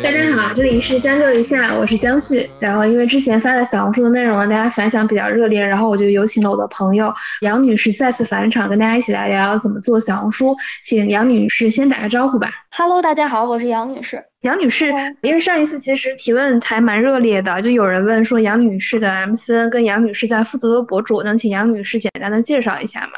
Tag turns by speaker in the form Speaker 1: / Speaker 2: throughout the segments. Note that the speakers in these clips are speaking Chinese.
Speaker 1: 大家好，这里是将就一下，我是江旭。然后因为之前发的小红书的内容呢，大家反响比较热烈，然后我就有请了我的朋友杨女士再次返场，跟大家一起来聊聊怎么做小红书。请杨女士先打个招呼吧。
Speaker 2: Hello，大家好，我是杨女士。
Speaker 1: 杨女士，因为上一次其实提问还蛮热烈的，就有人问说杨女士的 MCN 跟杨女士在负责的博主，能请杨女士简单的介绍一下吗？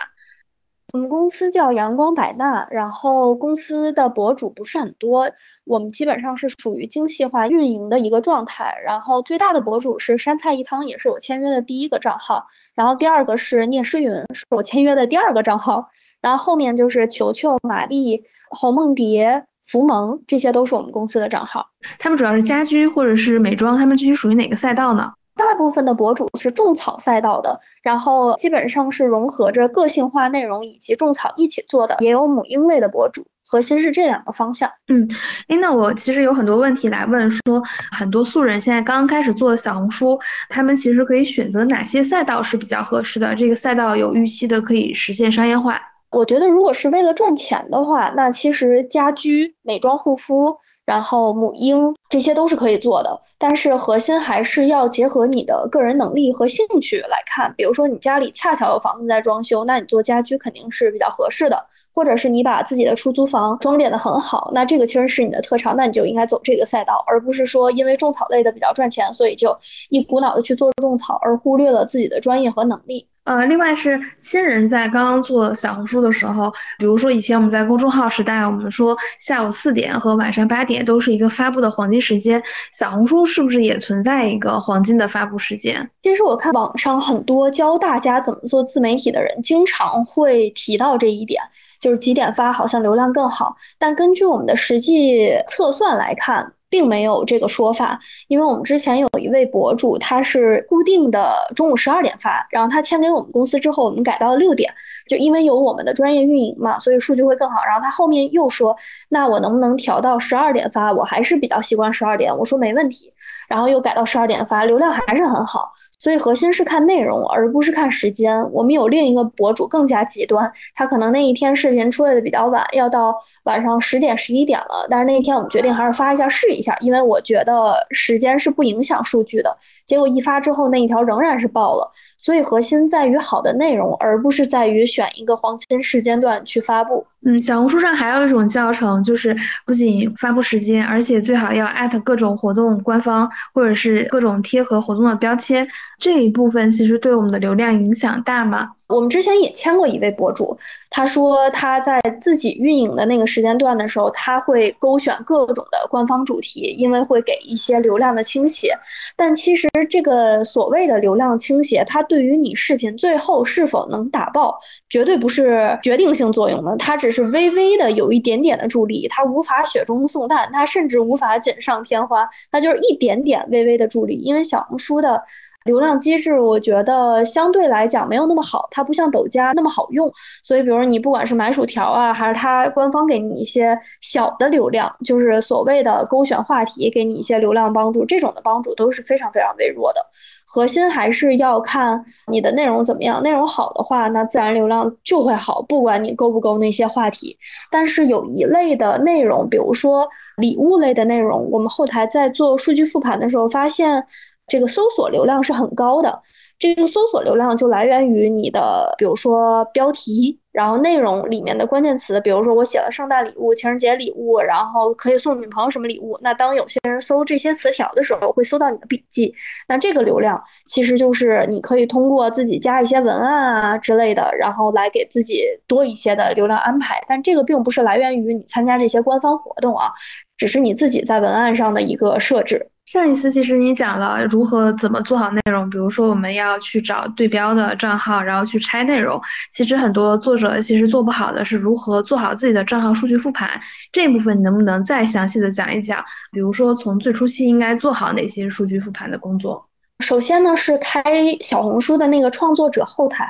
Speaker 2: 我们公司叫阳光百纳，然后公司的博主不是很多，我们基本上是属于精细化运营的一个状态。然后最大的博主是山菜一汤，也是我签约的第一个账号。然后第二个是聂诗云，是我签约的第二个账号。然后后面就是球球、玛丽、侯梦蝶、福萌，这些都是我们公司的账号。
Speaker 1: 他们主要是家居或者是美妆，他们具体属于哪个赛道呢？
Speaker 2: 大部分的博主是种草赛道的，然后基本上是融合着个性化内容以及种草一起做的，也有母婴类的博主，核心是这两个方向。
Speaker 1: 嗯，哎，那我其实有很多问题来问，说很多素人现在刚刚开始做小红书，他们其实可以选择哪些赛道是比较合适的？这个赛道有预期的可以实现商业化？
Speaker 2: 我觉得如果是为了赚钱的话，那其实家居、美妆护肤。然后母婴这些都是可以做的，但是核心还是要结合你的个人能力和兴趣来看。比如说你家里恰巧有房子在装修，那你做家居肯定是比较合适的；或者是你把自己的出租房装点的很好，那这个其实是你的特长，那你就应该走这个赛道，而不是说因为种草类的比较赚钱，所以就一股脑的去做种草，而忽略了自己的专业和能力。
Speaker 1: 呃，另外是新人在刚刚做小红书的时候，比如说以前我们在公众号时代，我们说下午四点和晚上八点都是一个发布的黄金时间，小红书是不是也存在一个黄金的发布时间？
Speaker 2: 其实我看网上很多教大家怎么做自媒体的人，经常会提到这一点，就是几点发好像流量更好，但根据我们的实际测算来看。并没有这个说法，因为我们之前有一位博主，他是固定的中午十二点发，然后他签给我们公司之后，我们改到了六点，就因为有我们的专业运营嘛，所以数据会更好。然后他后面又说，那我能不能调到十二点发？我还是比较习惯十二点，我说没问题。然后又改到十二点发，流量还是很好。所以核心是看内容，而不是看时间。我们有另一个博主更加极端，他可能那一天视频出来的比较晚，要到晚上十点、十一点了。但是那一天我们决定还是发一下试一下，因为我觉得时间是不影响数据的。结果一发之后，那一条仍然是爆了。所以核心在于好的内容，而不是在于选一个黄金时间段去发布。
Speaker 1: 嗯，小红书上还有一种教程，就是不仅发布时间，而且最好要艾特各种活动官方，或者是各种贴合活动的标签。这一部分其实对我们的流量影响大吗？
Speaker 2: 我们之前也签过一位博主，他说他在自己运营的那个时间段的时候，他会勾选各种的官方主题，因为会给一些流量的倾斜。但其实这个所谓的流量倾斜，它对于你视频最后是否能打爆，绝对不是决定性作用的，它只是微微的有一点点的助力，它无法雪中送炭，它甚至无法锦上添花，它就是一点点微微的助力，因为小红书的。流量机制，我觉得相对来讲没有那么好，它不像抖加那么好用。所以，比如你不管是买薯条啊，还是它官方给你一些小的流量，就是所谓的勾选话题，给你一些流量帮助，这种的帮助都是非常非常微弱的。核心还是要看你的内容怎么样，内容好的话，那自然流量就会好，不管你勾不勾那些话题。但是有一类的内容，比如说礼物类的内容，我们后台在做数据复盘的时候发现。这个搜索流量是很高的，这个搜索流量就来源于你的，比如说标题，然后内容里面的关键词，比如说我写了圣诞礼物、情人节礼物，然后可以送女朋友什么礼物。那当有些人搜这些词条的时候，会搜到你的笔记，那这个流量其实就是你可以通过自己加一些文案啊之类的，然后来给自己多一些的流量安排。但这个并不是来源于你参加这些官方活动啊，只是你自己在文案上的一个设置。
Speaker 1: 上一次其实你讲了如何怎么做好内容，比如说我们要去找对标的账号，然后去拆内容。其实很多作者其实做不好的是如何做好自己的账号数据复盘这一部分，能不能再详细的讲一讲？比如说从最初期应该做好哪些数据复盘的工作？
Speaker 2: 首先呢是开小红书的那个创作者后台，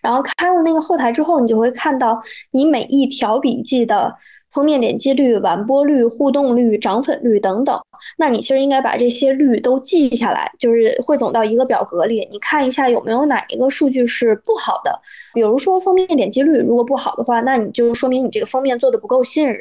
Speaker 2: 然后开了那个后台之后，你就会看到你每一条笔记的封面点击率、完播率、互动率、涨粉率等等。那你其实应该把这些率都记下来，就是汇总到一个表格里，你看一下有没有哪一个数据是不好的。比如说封面点击率如果不好的话，那你就说明你这个封面做的不够吸引人。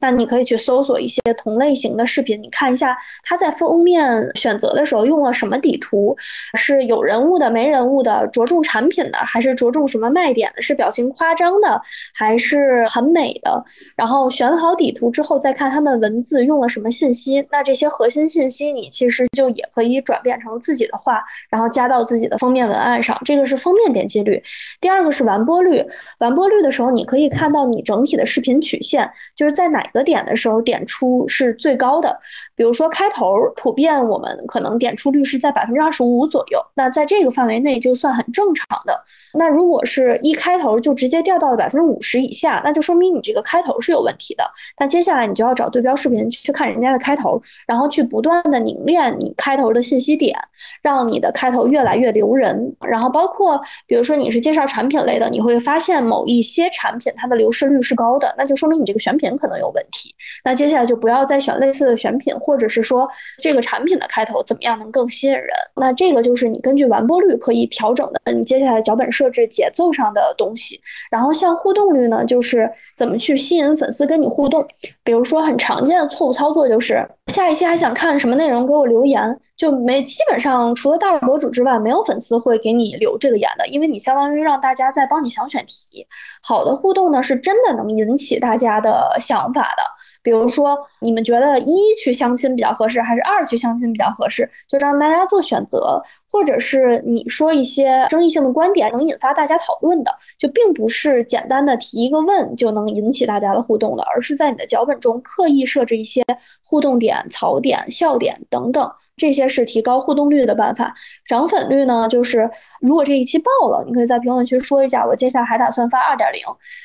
Speaker 2: 那你可以去搜索一些同类型的视频，你看一下它在封面选择的时候用了什么底图，是有人物的、没人物的，着重产品的，还是着重什么卖点的？是表情夸张的，还是很美的？然后选好底图之后，再看他们文字用了什么信息。那这些核心信息，你其实就也可以转变成自己的话，然后加到自己的封面文案上。这个是封面点击率。第二个是完播率。完播率的时候，你可以看到你整体的视频曲线，就是在哪个点的时候点出是最高的。比如说开头，普遍我们可能点出率是在百分之二十五左右。那在这个范围内就算很正常的。那如果是一开头就直接掉到了百分之五十以下，那就说明你这个开头是有问题的。那接下来你就要找对标视频去看人家的开头，然后去不断的凝练你开头的信息点，让你的开头越来越留人。然后包括比如说你是介绍产品类的，你会发现某一些产品它的流失率是高的，那就说明你这个选品可能有问题。那接下来就不要再选类似的选品，或者是说这个产品的开头怎么样能更吸引人。那这个就是你根据完播率可以调整的。你接下来脚本设置节奏上的东西，然后像互动率呢，就是怎么去吸引粉丝跟你互动。比如说很常见的错误操作就是下一期还想看什么内容，给我留言，就没基本上除了大博主之外，没有粉丝会给你留这个言的，因为你相当于让大家在帮你想选题。好的互动呢，是真的能引起大家的想法的。比如说，你们觉得一去相亲比较合适，还是二去相亲比较合适？就让大家做选择，或者是你说一些争议性的观点，能引发大家讨论的，就并不是简单的提一个问就能引起大家的互动的，而是在你的脚本中刻意设置一些互动点、槽点、笑点等等。这些是提高互动率的办法，涨粉率呢，就是如果这一期爆了，你可以在评论区说一下，我接下来还打算发二点零，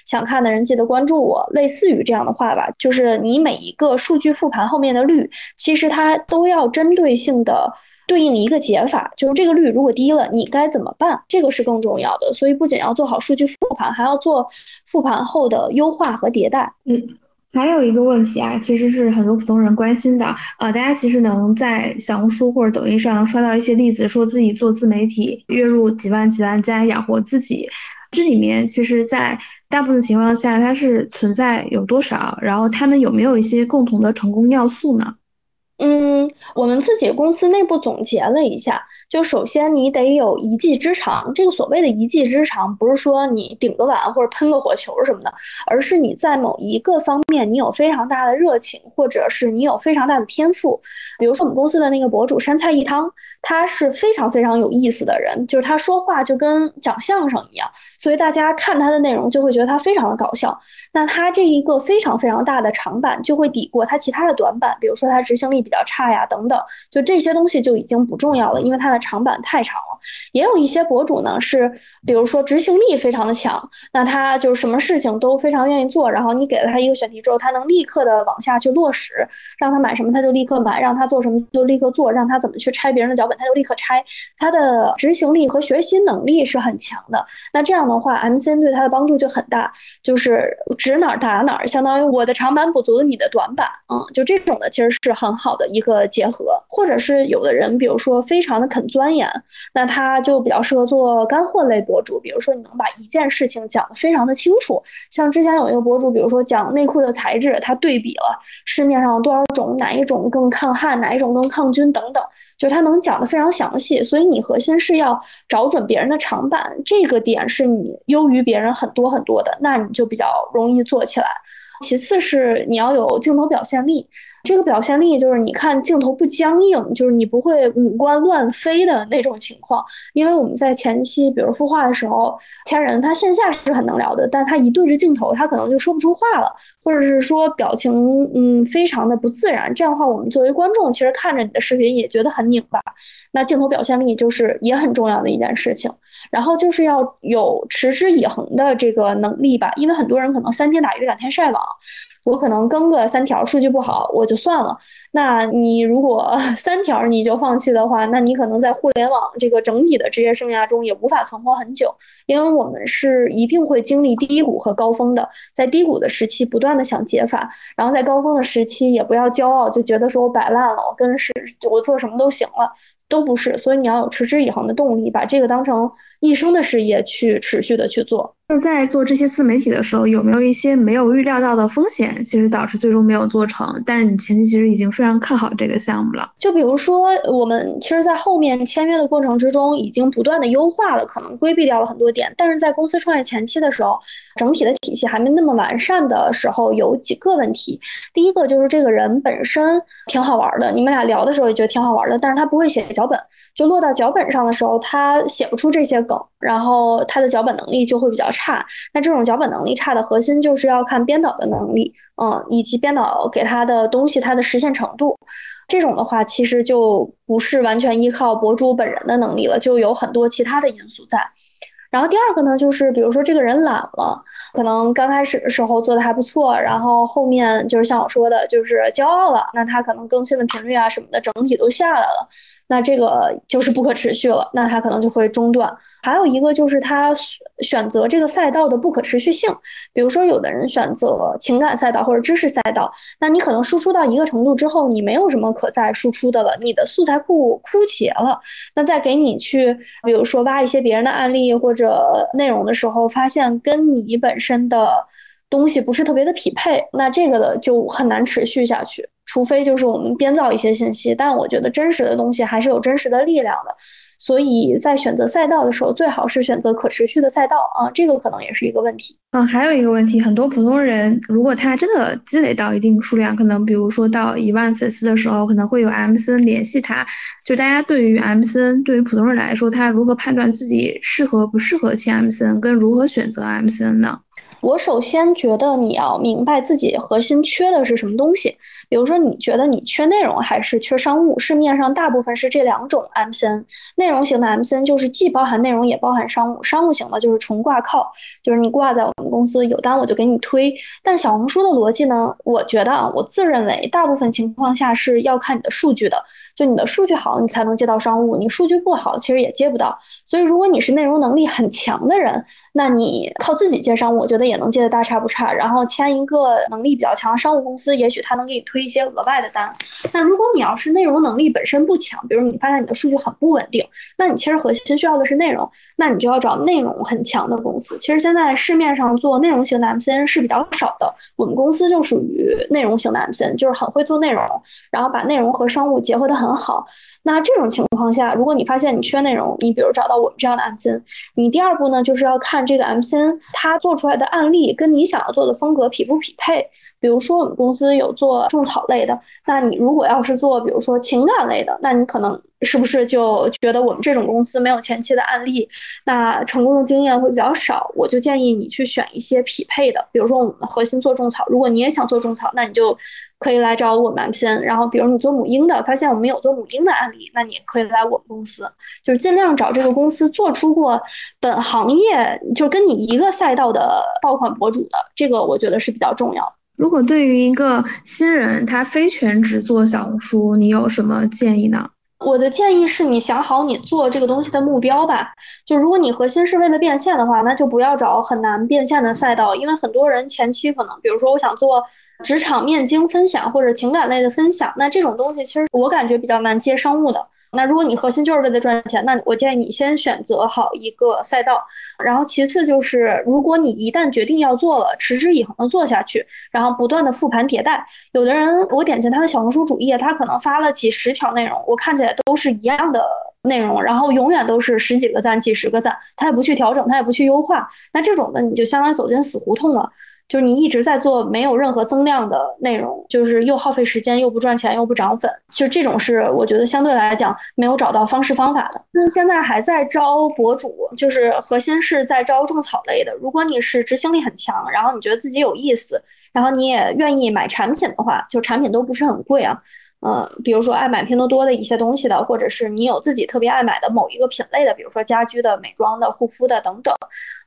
Speaker 2: 想看的人记得关注我，类似于这样的话吧。就是你每一个数据复盘后面的率，其实它都要针对性的对应一个解法，就是这个率如果低了，你该怎么办？这个是更重要的。所以不仅要做好数据复盘，还要做复盘后的优化和迭代。
Speaker 1: 嗯。还有一个问题啊，其实是很多普通人关心的啊，大家其实能在小红书或者抖音上刷到一些例子，说自己做自媒体，月入几万几万加养活自己，这里面其实，在大部分情况下，它是存在有多少？然后他们有没有一些共同的成功要素呢？
Speaker 2: 嗯，我们自己公司内部总结了一下。就首先你得有一技之长，这个所谓的一技之长，不是说你顶个碗或者喷个火球什么的，而是你在某一个方面你有非常大的热情，或者是你有非常大的天赋。比如说我们公司的那个博主山菜一汤，他是非常非常有意思的人，就是他说话就跟讲相声一样，所以大家看他的内容就会觉得他非常的搞笑。那他这一个非常非常大的长板就会抵过他其他的短板，比如说他执行力比比较差呀等等，就这些东西就已经不重要了，因为他的。长板太长了，也有一些博主呢是，比如说执行力非常的强，那他就是什么事情都非常愿意做，然后你给了他一个选题之后，他能立刻的往下去落实，让他买什么他就立刻买，让他做什么就立刻做，让他怎么去拆别人的脚本他就立刻拆，他的执行力和学习能力是很强的。那这样的话，MCN 对他的帮助就很大，就是指哪打哪，相当于我的长板补足了你的短板，嗯，就这种的其实是很好的的一个结合，或者是有的人，比如说非常的肯。钻研，那他就比较适合做干货类博主。比如说，你能把一件事情讲得非常的清楚。像之前有一个博主，比如说讲内裤的材质，他对比了市面上多少种，哪一种更抗旱，哪一种更抗菌等等，就是他能讲得非常详细。所以你核心是要找准别人的长板，这个点是你优于别人很多很多的，那你就比较容易做起来。其次是你要有镜头表现力。这个表现力就是你看镜头不僵硬，就是你不会五官乱飞的那种情况。因为我们在前期，比如孵化的时候，千人他线下是很能聊的，但他一对着镜头，他可能就说不出话了，或者是说表情嗯非常的不自然。这样的话，我们作为观众，其实看着你的视频也觉得很拧巴。那镜头表现力就是也很重要的一件事情。然后就是要有持之以恒的这个能力吧，因为很多人可能三天打鱼两天晒网。我可能更个三条，数据不好我就算了。那你如果 三条你就放弃的话，那你可能在互联网这个整体的职业生涯中也无法存活很久，因为我们是一定会经历低谷和高峰的，在低谷的时期不断的想解法，然后在高峰的时期也不要骄傲，就觉得说我摆烂了，我跟是我做什么都行了。都不是，所以你要有持之以恒的动力，把这个当成一生的事业去持续的去做。
Speaker 1: 就在做这些自媒体的时候，有没有一些没有预料到的风险，其实导致最终没有做成？但是你前期其实已经非常看好这个项目了。
Speaker 2: 就比如说，我们其实，在后面签约的过程之中，已经不断的优化了，可能规避掉了很多点。但是在公司创业前期的时候，整体的体系还没那么完善的时候，有几个问题。第一个就是这个人本身挺好玩的，你们俩聊的时候也觉得挺好玩的，但是他不会写脚本，就落到脚本上的时候，他写不出这些梗。然后他的脚本能力就会比较差，那这种脚本能力差的核心就是要看编导的能力，嗯，以及编导给他的东西它的实现程度。这种的话，其实就不是完全依靠博主本人的能力了，就有很多其他的因素在。然后第二个呢，就是比如说这个人懒了，可能刚开始的时候做的还不错，然后后面就是像我说的，就是骄傲了，那他可能更新的频率啊什么的整体都下来了。那这个就是不可持续了，那它可能就会中断。还有一个就是它选择这个赛道的不可持续性，比如说有的人选择情感赛道或者知识赛道，那你可能输出到一个程度之后，你没有什么可再输出的了，你的素材库枯竭了。那再给你去，比如说挖一些别人的案例或者内容的时候，发现跟你本身的东西不是特别的匹配，那这个的就很难持续下去。除非就是我们编造一些信息，但我觉得真实的东西还是有真实的力量的。所以在选择赛道的时候，最好是选择可持续的赛道啊，这个可能也是一个问题。
Speaker 1: 嗯，还有一个问题，很多普通人如果他真的积累到一定数量，可能比如说到一万粉丝的时候，可能会有 MCN 联系他。就大家对于 MCN，对于普通人来说，他如何判断自己适合不适合签 MCN，跟如何选择 MCN 呢？
Speaker 2: 我首先觉得你要明白自己核心缺的是什么东西。比如说，你觉得你缺内容还是缺商务？市面上大部分是这两种 MCN。内容型的 MCN 就是既包含内容也包含商务，商务型的就是纯挂靠，就是你挂在我们公司有单我就给你推。但小红书的逻辑呢？我觉得啊，我自认为大部分情况下是要看你的数据的。就你的数据好，你才能接到商务；你数据不好，其实也接不到。所以，如果你是内容能力很强的人，那你靠自己接商务，我觉得也能接的大差不差。然后签一个能力比较强的商务公司，也许他能给你推一些额外的单。那如果你要是内容能力本身不强，比如你发现你的数据很不稳定，那你其实核心需要的是内容，那你就要找内容很强的公司。其实现在市面上做内容型的 MCN 是比较少的，我们公司就属于内容型的 MCN，就是很会做内容，然后把内容和商务结合的很。好，那这种情况下，如果你发现你缺内容，你比如找到我们这样的 MCN，你第二步呢，就是要看这个 MCN 他做出来的案案例跟你想要做的风格匹不匹配。比如说我们公司有做种草类的，那你如果要是做比如说情感类的，那你可能是不是就觉得我们这种公司没有前期的案例，那成功的经验会比较少？我就建议你去选一些匹配的，比如说我们核心做种草，如果你也想做种草，那你就可以来找我们偏。然后比如你做母婴的，发现我们有做母婴的案例，那你可以来我们公司，就是尽量找这个公司做出过本行业就跟你一个赛道的爆款博主的，这个我觉得是比较重要的。
Speaker 1: 如果对于一个新人，他非全职做小红书，你有什么建议呢？
Speaker 2: 我的建议是你想好你做这个东西的目标吧。就如果你核心是为了变现的话，那就不要找很难变现的赛道，因为很多人前期可能，比如说我想做职场面经分享或者情感类的分享，那这种东西其实我感觉比较难接商务的。那如果你核心就是为了赚钱，那我建议你先选择好一个赛道，然后其次就是，如果你一旦决定要做了，持之以恒的做下去，然后不断的复盘迭代。有的人我点进他的小红书主页，他可能发了几十条内容，我看起来都是一样的内容，然后永远都是十几个赞、几十个赞，他也不去调整，他也不去优化，那这种的你就相当于走进死胡同了。就是你一直在做没有任何增量的内容，就是又耗费时间，又不赚钱，又不涨粉，就这种是我觉得相对来讲没有找到方式方法的。那现在还在招博主，就是核心是在招种草类的。如果你是执行力很强，然后你觉得自己有意思，然后你也愿意买产品的话，就产品都不是很贵啊。嗯，比如说爱买拼多多的一些东西的，或者是你有自己特别爱买的某一个品类的，比如说家居的、美妆的、护肤的等等，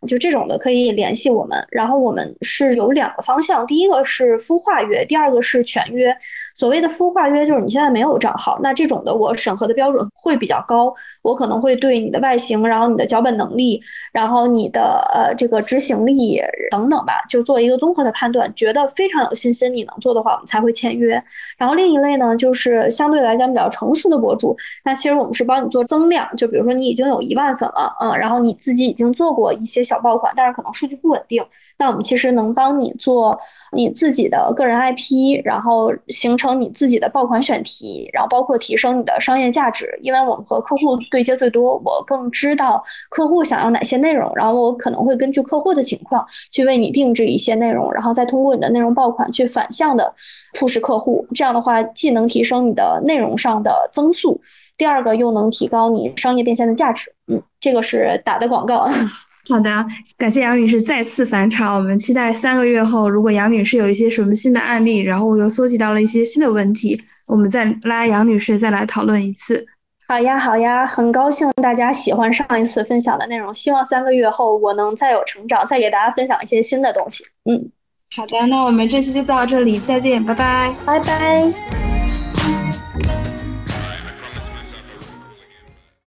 Speaker 2: 就这种的可以联系我们。然后我们是有两个方向，第一个是孵化约，第二个是全约。所谓的孵化约就是你现在没有账号，那这种的我审核的标准会比较高，我可能会对你的外形，然后你的脚本能力，然后你的呃这个执行力等等吧，就做一个综合的判断，觉得非常有信心你能做的话，我们才会签约。然后另一类呢？就就是相对来讲比较成熟的博主，那其实我们是帮你做增量，就比如说你已经有一万粉了，嗯，然后你自己已经做过一些小爆款，但是可能数据不稳定，那我们其实能帮你做你自己的个人 IP，然后形成你自己的爆款选题，然后包括提升你的商业价值，因为我们和客户对接最多，我更知道客户想要哪些内容，然后我可能会根据客户的情况去为你定制一些内容，然后再通过你的内容爆款去反向的促使客户，这样的话既能提升你的内容上的增速，第二个又能提高你商业变现的价值。嗯，这个是打的广告。
Speaker 1: 好的，感谢杨女士再次返场。我们期待三个月后，如果杨女士有一些什么新的案例，然后我又搜集到了一些新的问题，我们再拉杨女士再来讨论一次。
Speaker 2: 好呀，好呀，很高兴大家喜欢上一次分享的内容。希望三个月后我能再有成长，再给大家分享一些新的东西。嗯，
Speaker 1: 好的，那我们这期就到这里，再见，拜拜，
Speaker 2: 拜拜。